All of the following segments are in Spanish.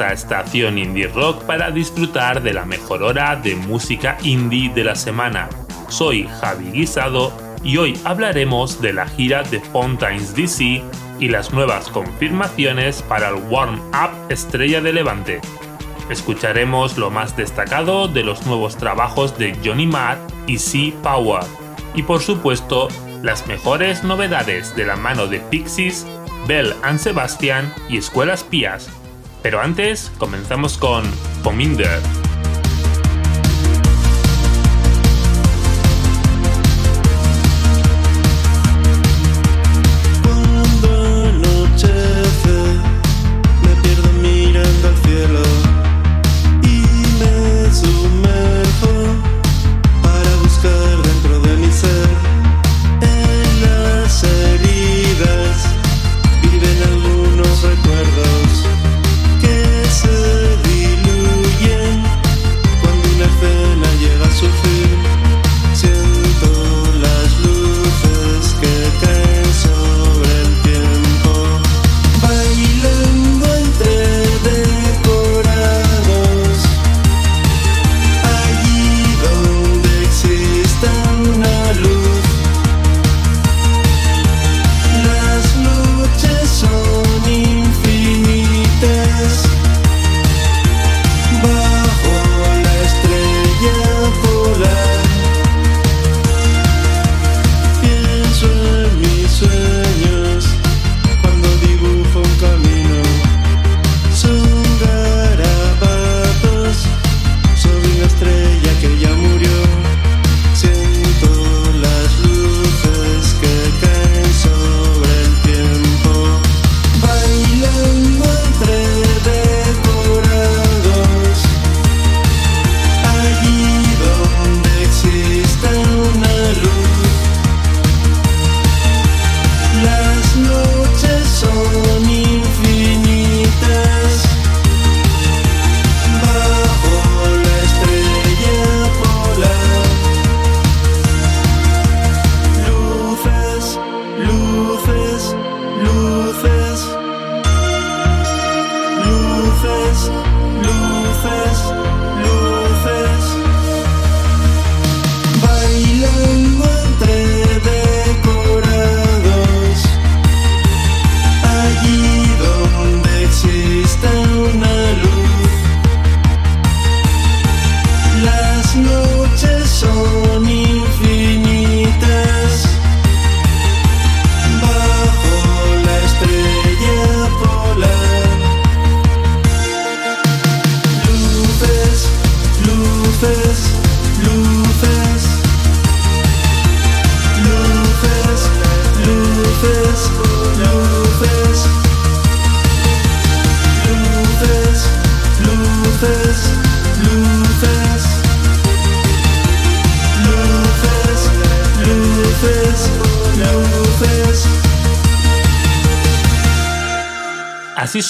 bienvenidos a Estación Indie Rock para disfrutar de la mejor hora de música indie de la semana. Soy Javi Guisado y hoy hablaremos de la gira de Fountains DC y las nuevas confirmaciones para el Warm Up Estrella de Levante. Escucharemos lo más destacado de los nuevos trabajos de Johnny Marr y Sea Power. Y por supuesto, las mejores novedades de la mano de Pixies, Bell and Sebastian y Escuelas Pías. Pero antes, comenzamos con Pominder.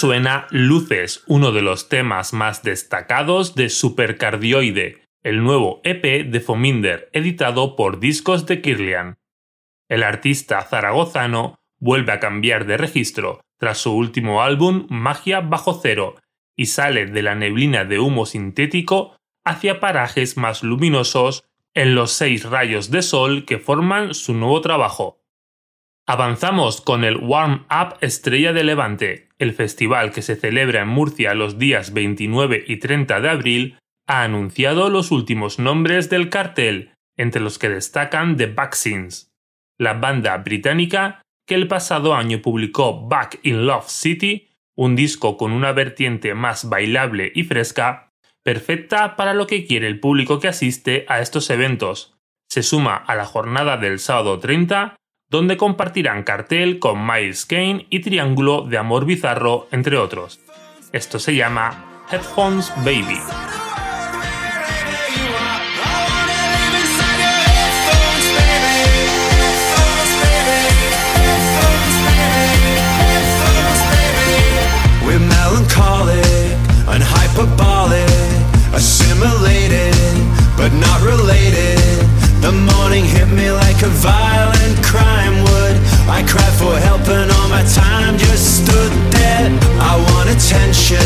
Suena Luces, uno de los temas más destacados de Supercardioide, el nuevo EP de Fominder, editado por Discos de Kirlian. El artista zaragozano vuelve a cambiar de registro tras su último álbum Magia bajo cero y sale de la neblina de humo sintético hacia parajes más luminosos en los seis rayos de sol que forman su nuevo trabajo. Avanzamos con el Warm Up Estrella de Levante, el festival que se celebra en Murcia los días 29 y 30 de abril, ha anunciado los últimos nombres del cartel, entre los que destacan The Vaccines, la banda británica que el pasado año publicó Back in Love City, un disco con una vertiente más bailable y fresca, perfecta para lo que quiere el público que asiste a estos eventos. Se suma a la jornada del sábado 30 donde compartirán cartel con Miles Kane y Triángulo de Amor Bizarro, entre otros. Esto se llama Headphones Baby. assimilated, but not related. The morning hit me like a would. I cried for help and all my time just stood there. I want attention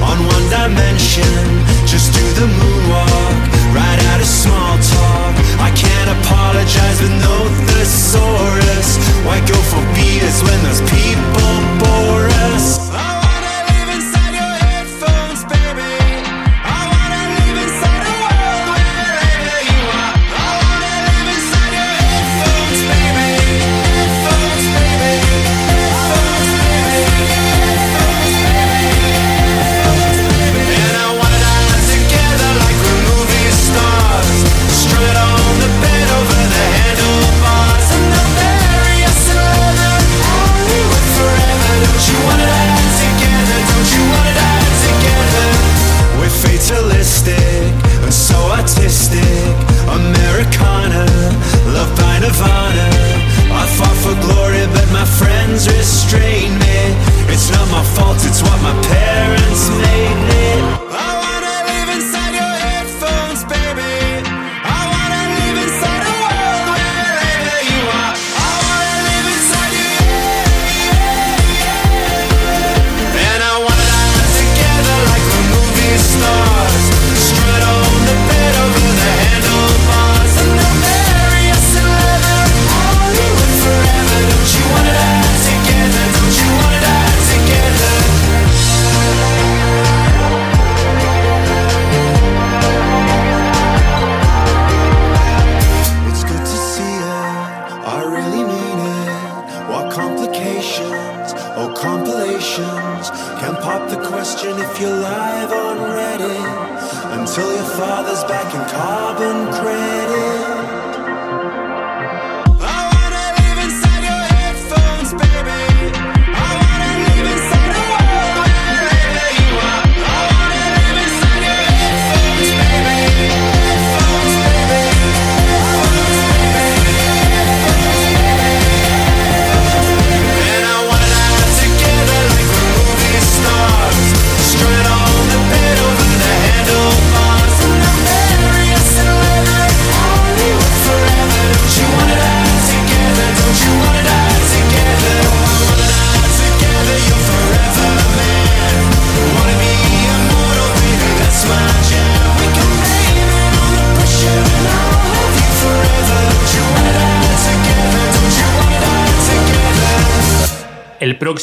on one dimension. Just do the moonwalk, right out of small talk. I can't apologize with no thesaurus. Why go for beaters when those people bore us?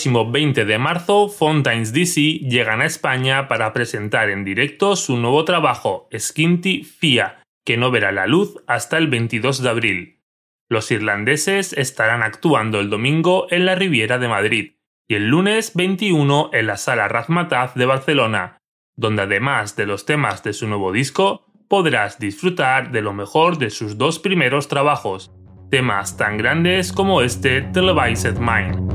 Próximo 20 de marzo, Fontaines DC llegan a España para presentar en directo su nuevo trabajo, Skinty Fia, que no verá la luz hasta el 22 de abril. Los irlandeses estarán actuando el domingo en la Riviera de Madrid y el lunes 21 en la Sala Razmataz de Barcelona, donde además de los temas de su nuevo disco, podrás disfrutar de lo mejor de sus dos primeros trabajos, temas tan grandes como este Televised Mind.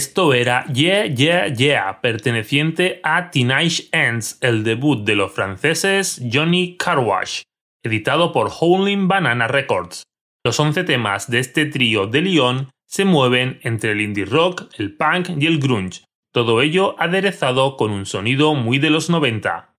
Esto era Yeah Yeah Yeah, perteneciente a Teenage Ends, el debut de los franceses Johnny Carwash, editado por Howling Banana Records. Los 11 temas de este trío de Lyon se mueven entre el indie rock, el punk y el grunge, todo ello aderezado con un sonido muy de los 90.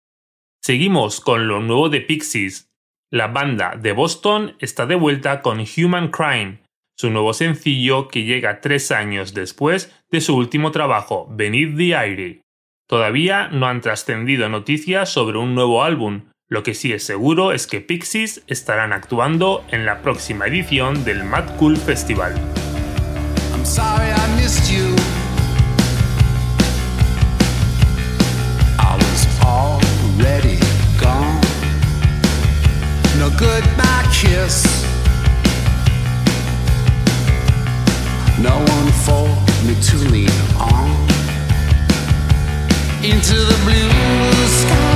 Seguimos con lo nuevo de Pixies. La banda de Boston está de vuelta con Human Crime, su nuevo sencillo que llega tres años después de su último trabajo, Beneath the Aire. Todavía no han trascendido noticias sobre un nuevo álbum, lo que sí es seguro es que Pixies estarán actuando en la próxima edición del Mad Cool Festival. One for me to lean on into the blue sky.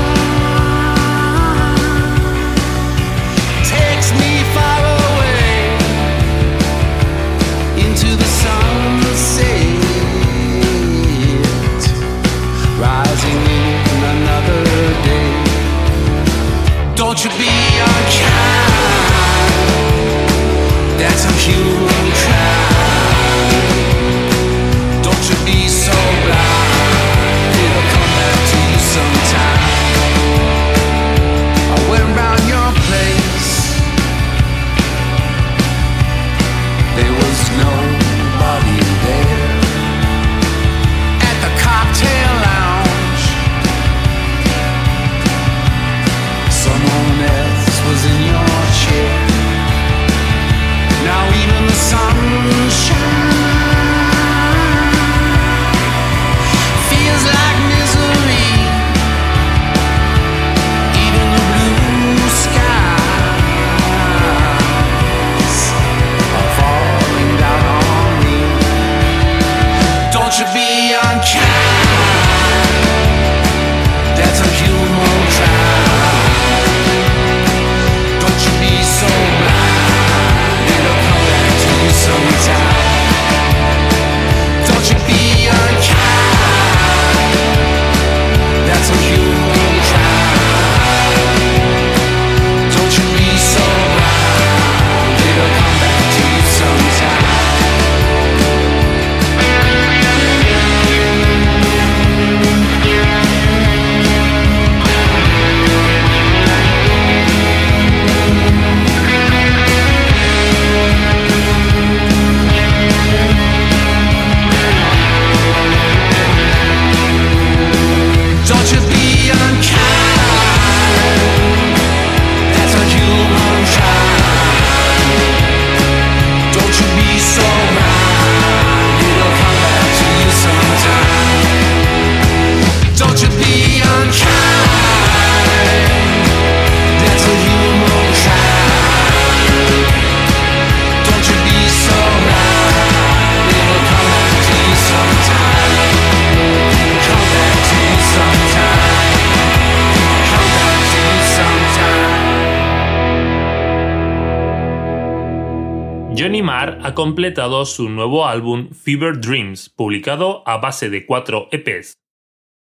Completado su nuevo álbum Fever Dreams, publicado a base de cuatro EPs.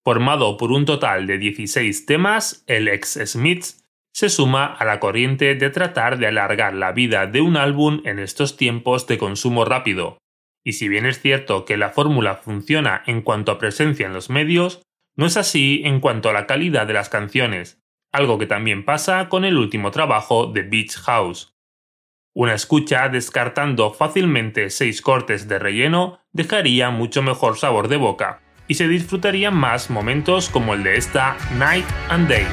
Formado por un total de 16 temas, el ex Smiths se suma a la corriente de tratar de alargar la vida de un álbum en estos tiempos de consumo rápido. Y si bien es cierto que la fórmula funciona en cuanto a presencia en los medios, no es así en cuanto a la calidad de las canciones, algo que también pasa con el último trabajo de Beach House. Una escucha descartando fácilmente seis cortes de relleno dejaría mucho mejor sabor de boca y se disfrutarían más momentos como el de esta Night and Day.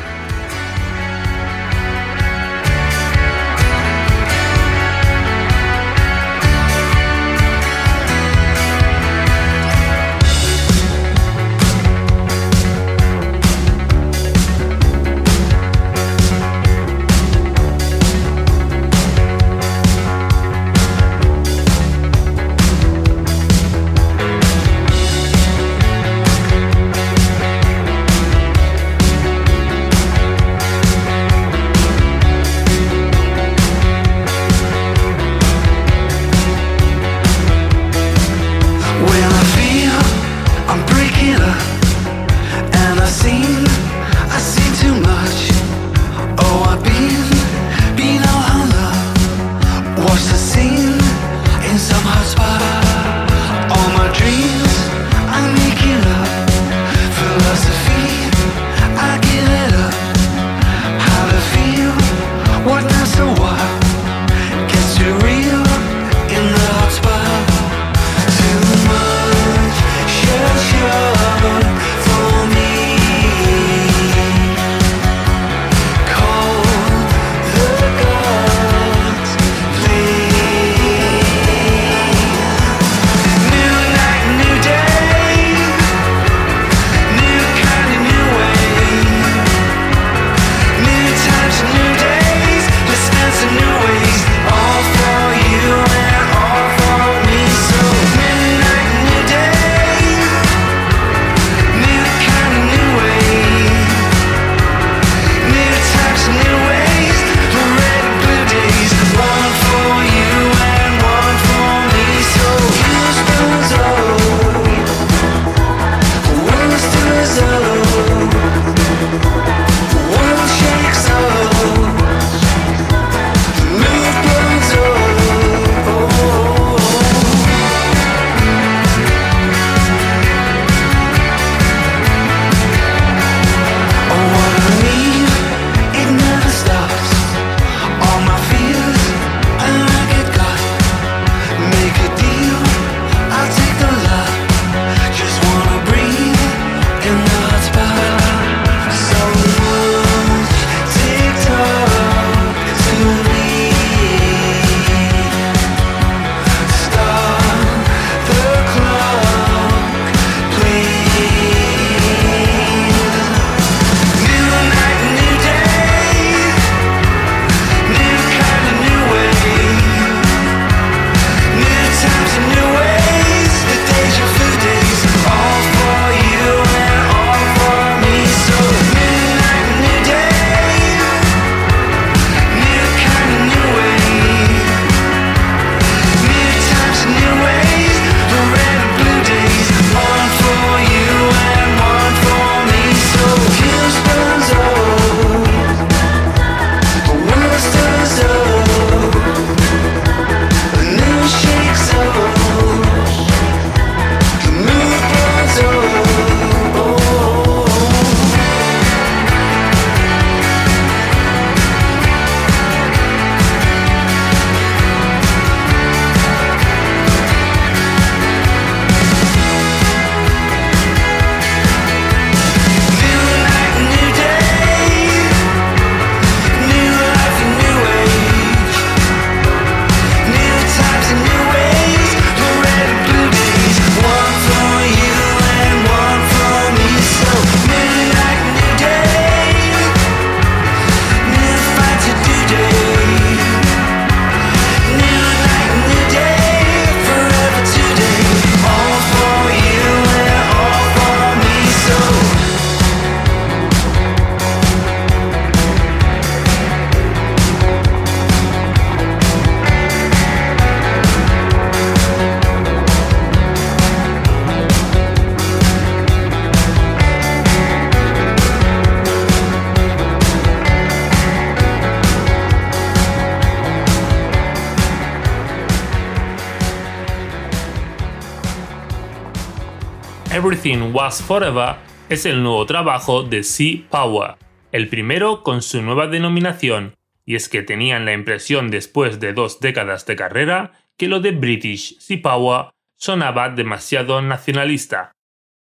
Everything Was Forever es el nuevo trabajo de Sea Power, el primero con su nueva denominación, y es que tenían la impresión después de dos décadas de carrera que lo de British Sea Power sonaba demasiado nacionalista.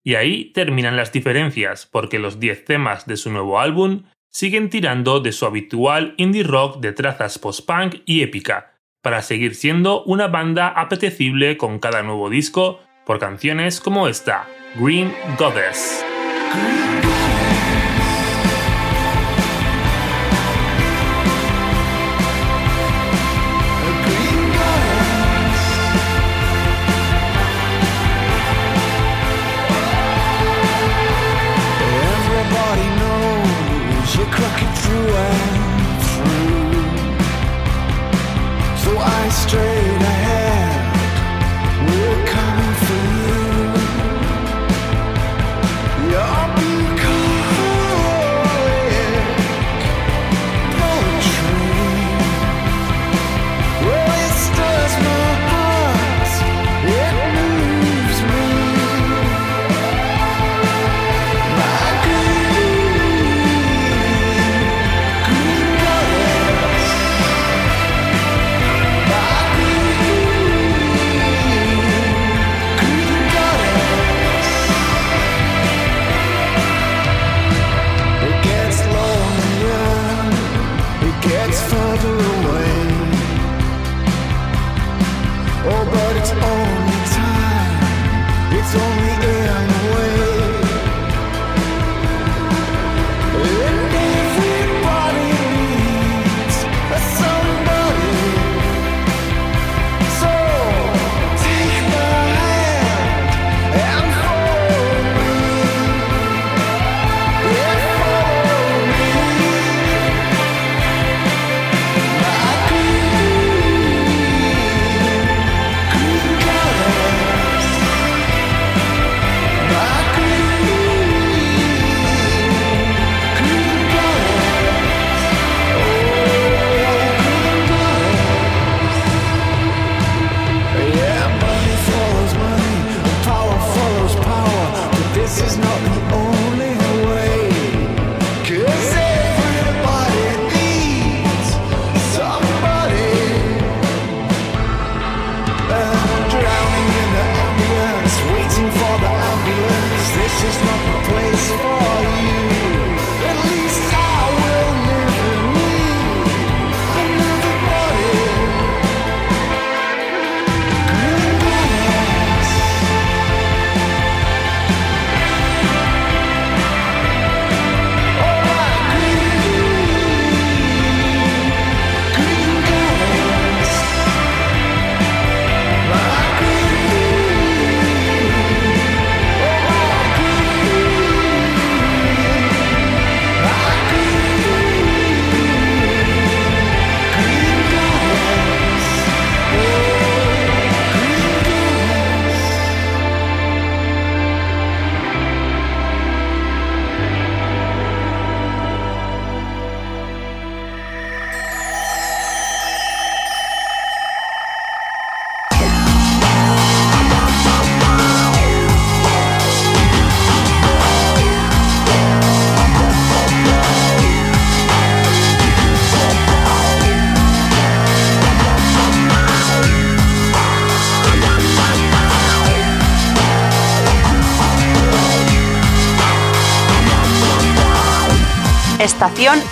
Y ahí terminan las diferencias, porque los 10 temas de su nuevo álbum siguen tirando de su habitual indie rock de trazas post-punk y épica, para seguir siendo una banda apetecible con cada nuevo disco por canciones como esta, Green Goddess.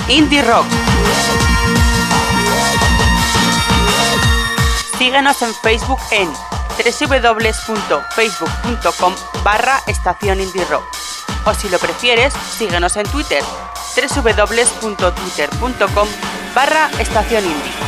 Indie Rock. Síguenos en Facebook en www.facebook.com barra Estación Indie Rock. O si lo prefieres, síguenos en Twitter www.twitter.com barra Estación Indie.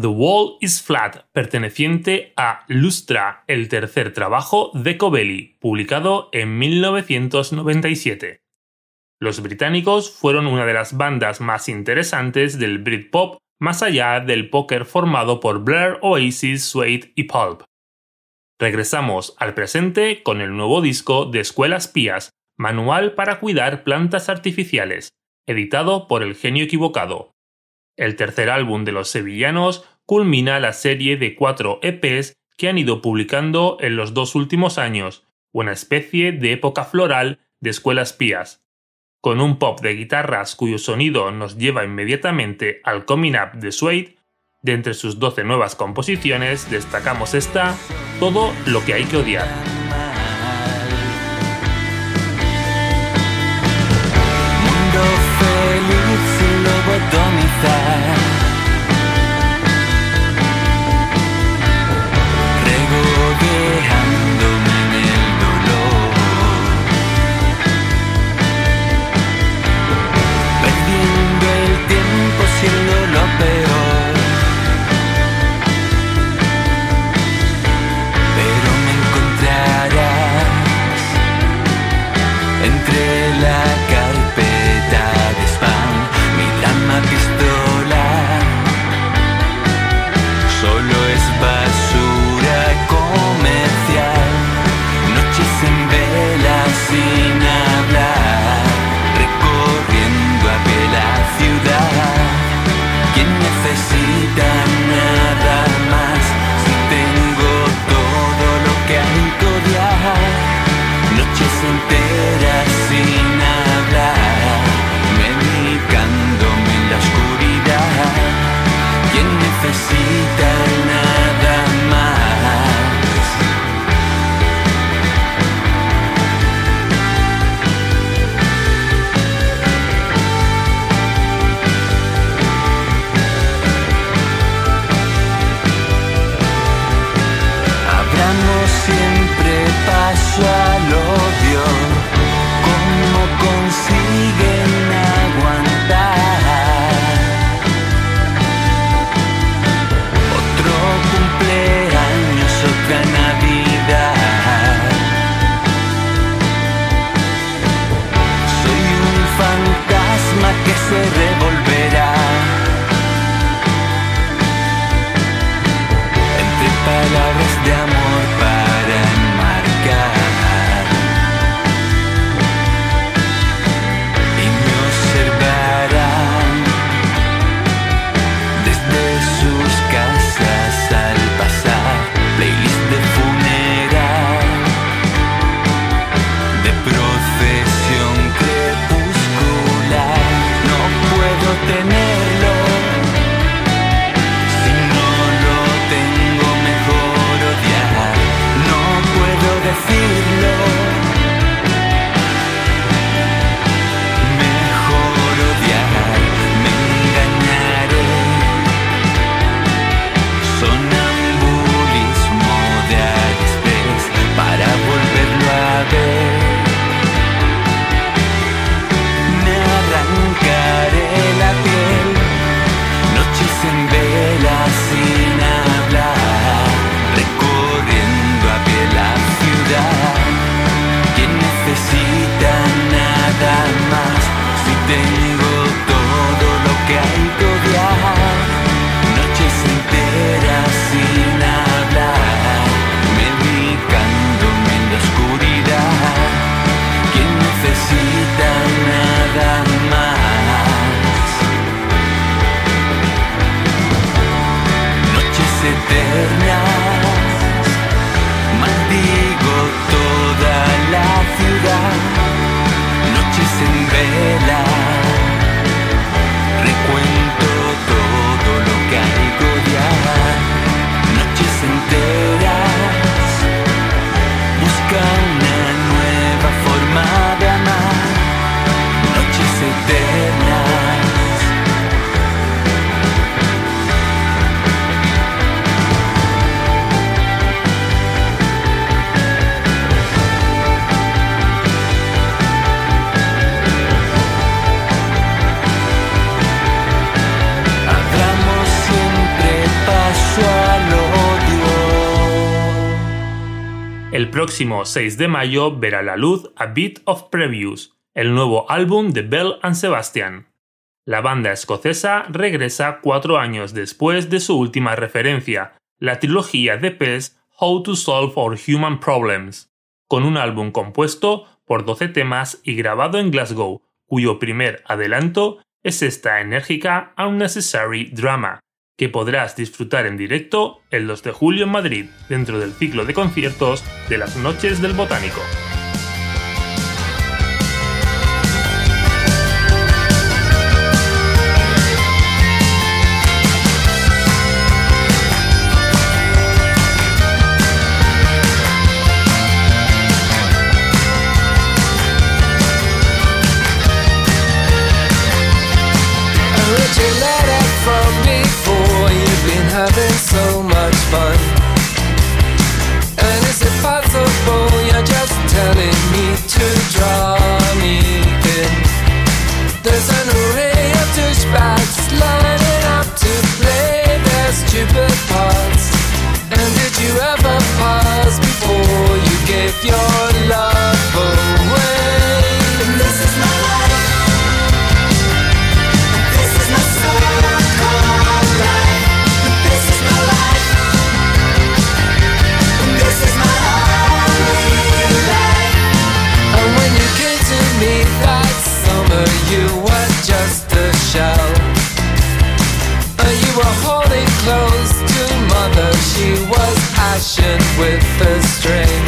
The Wall is Flat, perteneciente a Lustra, el tercer trabajo de Covelli, publicado en 1997. Los británicos fueron una de las bandas más interesantes del Britpop más allá del póker formado por Blair, Oasis, Suede y Pulp. Regresamos al presente con el nuevo disco de Escuelas Pías, Manual para cuidar plantas artificiales, editado por El Genio Equivocado. El tercer álbum de los sevillanos culmina la serie de cuatro EPs que han ido publicando en los dos últimos años, una especie de época floral de Escuelas Pías, con un pop de guitarras cuyo sonido nos lleva inmediatamente al Coming Up de Suede, de entre sus 12 nuevas composiciones destacamos esta, Todo lo que hay que odiar. Próximo 6 de mayo verá la luz A Bit of Previews, el nuevo álbum de Bell and Sebastian. La banda escocesa regresa cuatro años después de su última referencia, la trilogía de PES How to Solve Our Human Problems, con un álbum compuesto por 12 temas y grabado en Glasgow, cuyo primer adelanto es esta enérgica Unnecessary Drama, que podrás disfrutar en directo el 2 de julio en Madrid, dentro del ciclo de conciertos de las Noches del Botánico. passion with a string.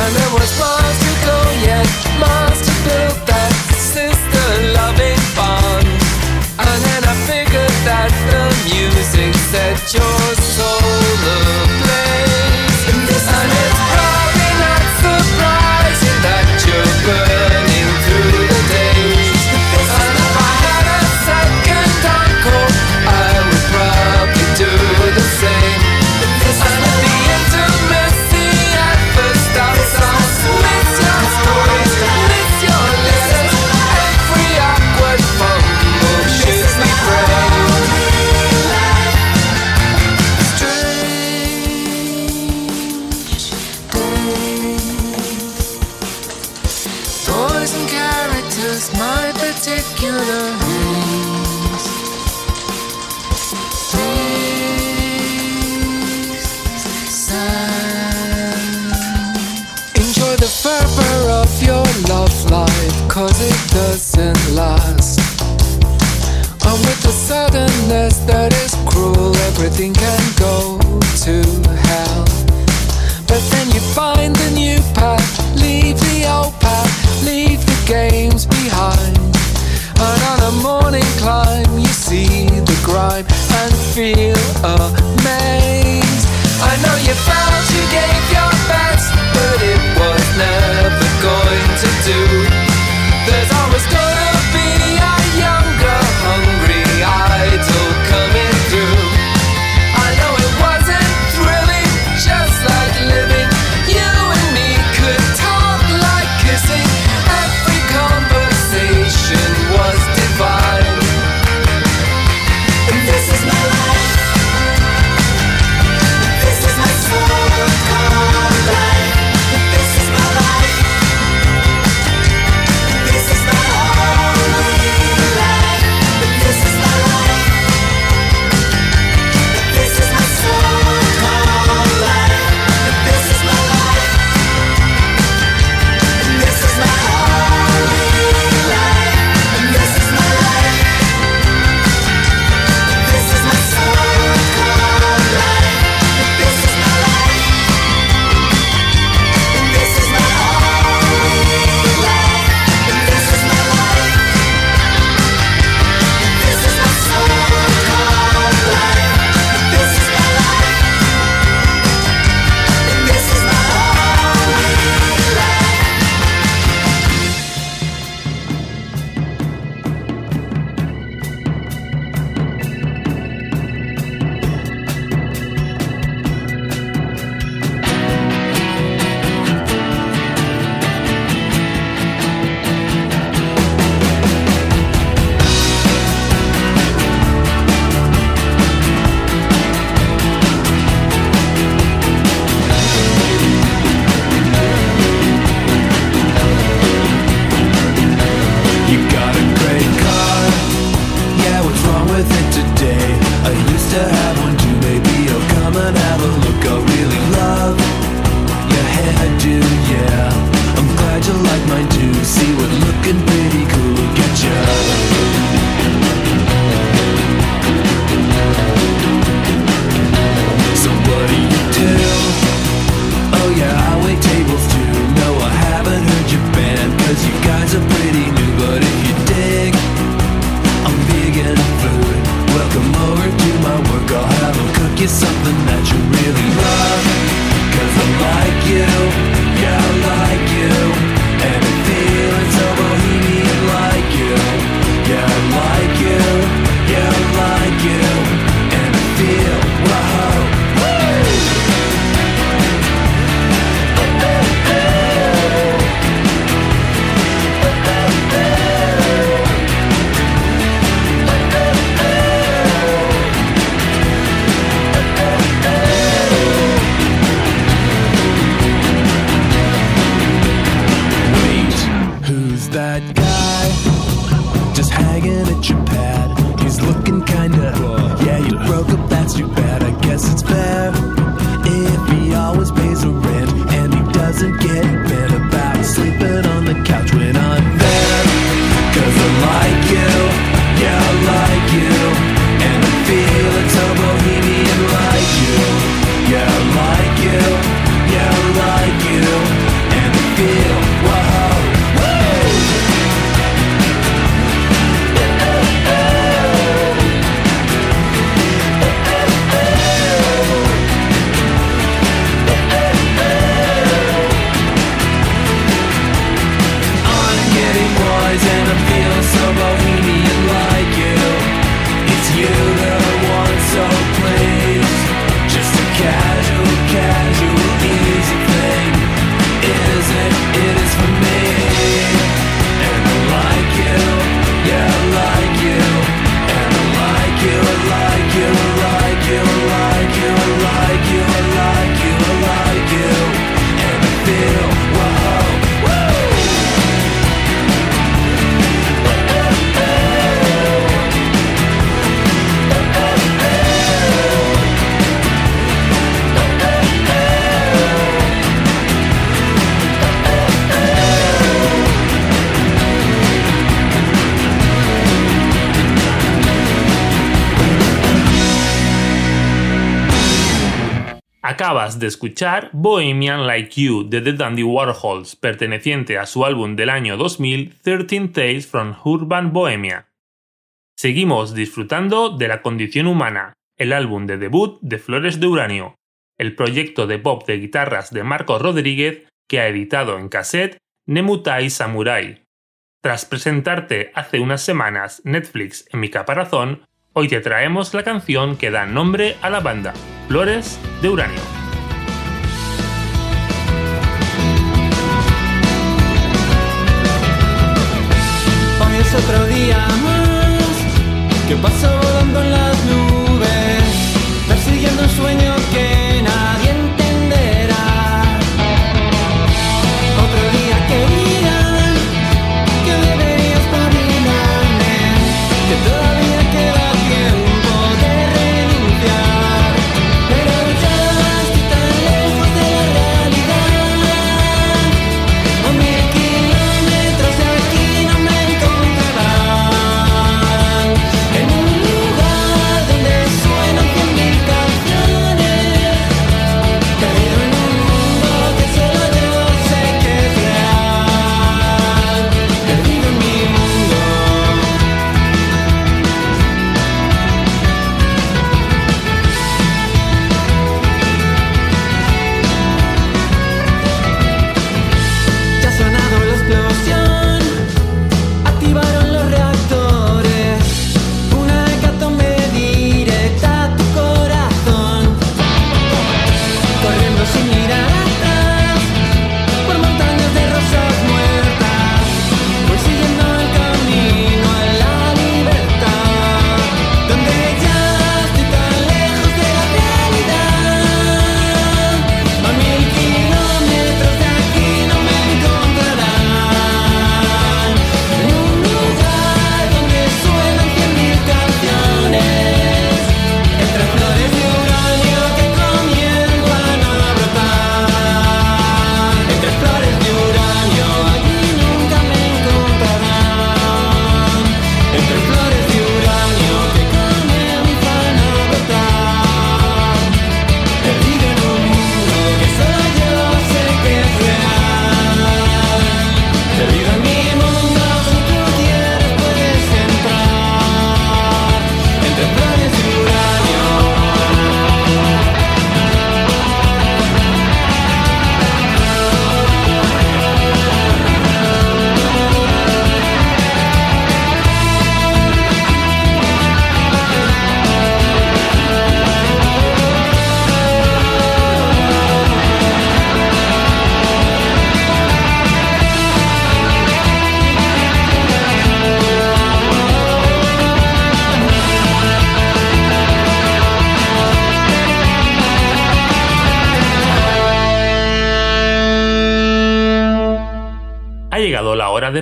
And there was miles to go yet, miles to build that sister loving bond. And then I figured that the music said yours. Acabas de escuchar Bohemian Like You de The Dandy Warhols, perteneciente a su álbum del año 2000 13 Tales from Urban Bohemia. Seguimos disfrutando de La Condición Humana, el álbum de debut de Flores de Uranio, el proyecto de pop de guitarras de Marcos Rodríguez que ha editado en cassette Nemutai Samurai. Tras presentarte hace unas semanas Netflix en mi caparazón, hoy te traemos la canción que da nombre a la banda, Flores de Uranio. Otro día más. Que paso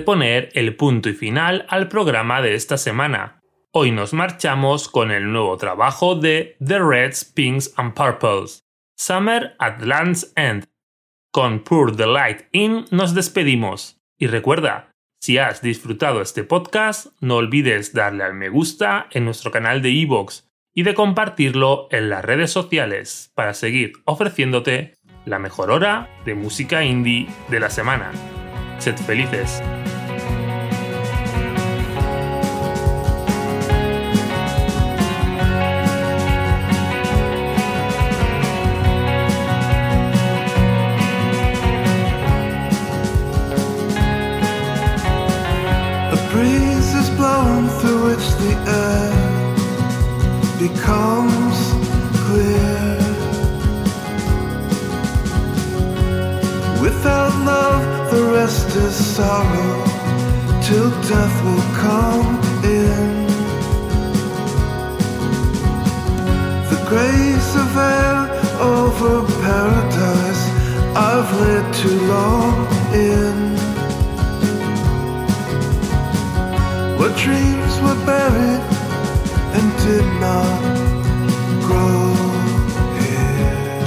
poner el punto y final al programa de esta semana. Hoy nos marchamos con el nuevo trabajo de The Reds, Pinks and Purples, Summer at Land's End. Con Pour the Light In nos despedimos. Y recuerda, si has disfrutado este podcast, no olvides darle al me gusta en nuestro canal de iVoox y de compartirlo en las redes sociales para seguir ofreciéndote la mejor hora de música indie de la semana. Sed felices. Becomes clear. Without love, the rest is sorrow till death will come in. The grace of air over paradise I've lived too long in. What dreams were buried did not grow here.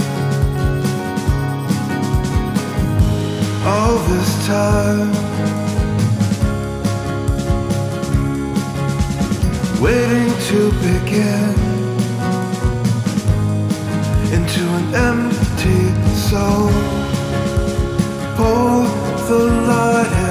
All this time, waiting to begin into an empty soul. Pour the light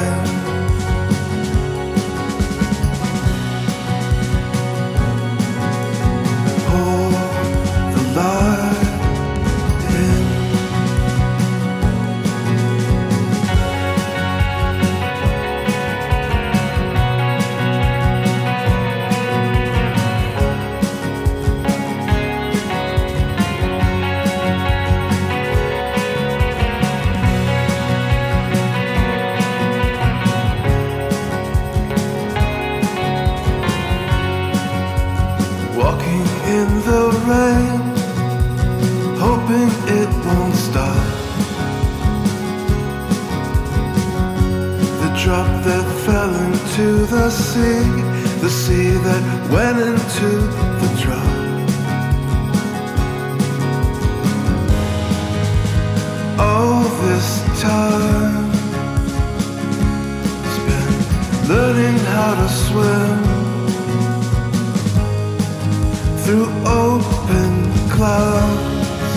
through open clouds.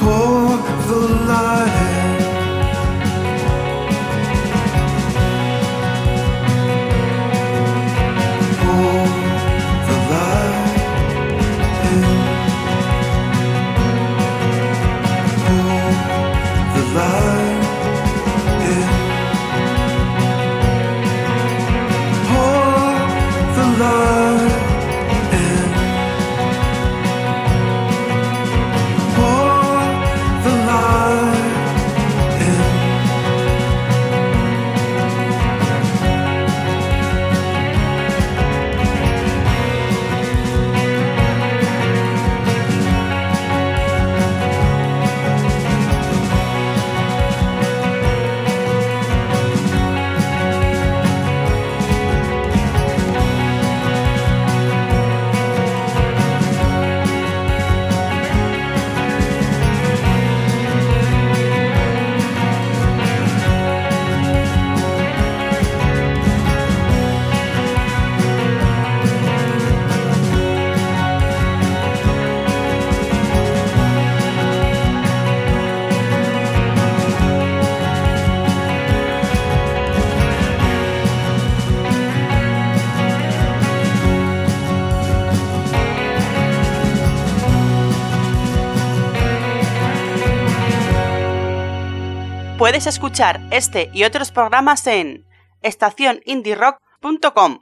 Pour the light Puedes escuchar este y otros programas en estacionindierock.com.